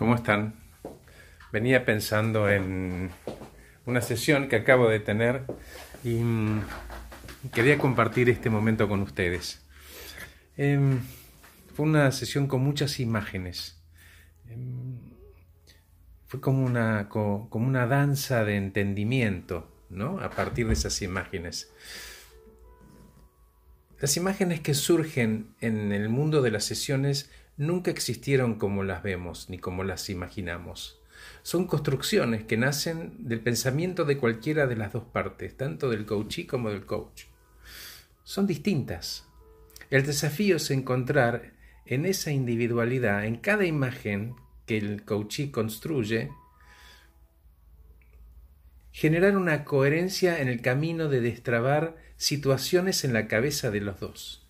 ¿Cómo están? Venía pensando en una sesión que acabo de tener y mm, quería compartir este momento con ustedes. Em, fue una sesión con muchas imágenes. Em, fue como una, como una danza de entendimiento, ¿no? A partir de esas imágenes. Las imágenes que surgen en el mundo de las sesiones nunca existieron como las vemos ni como las imaginamos. Son construcciones que nacen del pensamiento de cualquiera de las dos partes, tanto del coachee como del coach. Son distintas. El desafío es encontrar en esa individualidad, en cada imagen que el coachee construye, generar una coherencia en el camino de destrabar situaciones en la cabeza de los dos.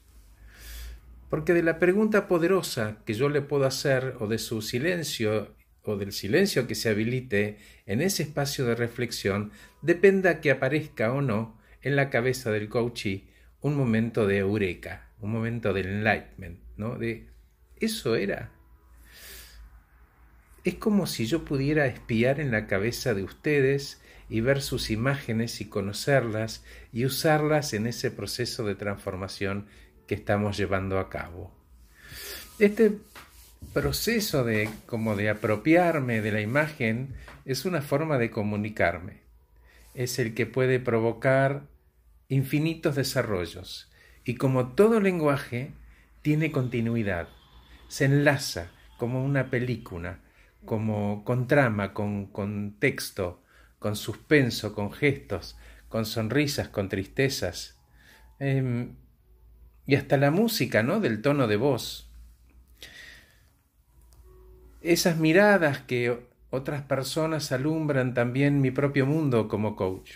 Porque de la pregunta poderosa que yo le puedo hacer o de su silencio o del silencio que se habilite en ese espacio de reflexión dependa que aparezca o no en la cabeza del coachee un momento de eureka, un momento de enlightenment, ¿no? De eso era. Es como si yo pudiera espiar en la cabeza de ustedes y ver sus imágenes y conocerlas y usarlas en ese proceso de transformación que estamos llevando a cabo. Este proceso de como de apropiarme de la imagen es una forma de comunicarme. Es el que puede provocar infinitos desarrollos y como todo lenguaje tiene continuidad, se enlaza como una película, como con trama, con contexto, con suspenso, con gestos, con sonrisas, con tristezas. Em, y hasta la música, ¿no? Del tono de voz. Esas miradas que otras personas alumbran también mi propio mundo como coach.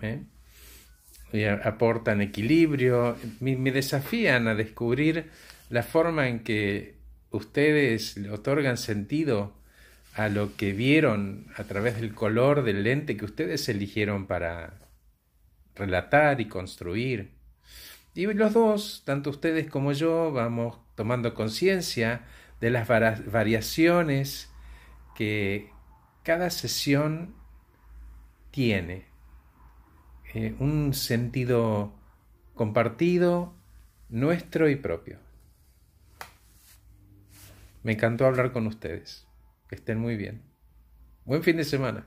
¿eh? Y aportan equilibrio, me, desafían a descubrir la forma en que ustedes otorgan sentido a lo que vieron a través del color del lente que ustedes eligieron para relatar y construir. Y los dos, tanto ustedes como yo, vamos tomando conciencia de las variaciones que cada sesión tiene. Eh, un sentido compartido, nuestro y propio. Me encantó hablar con ustedes. Que estén muy bien. Buen fin de semana.